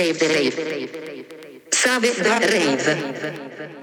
Drum, the drum,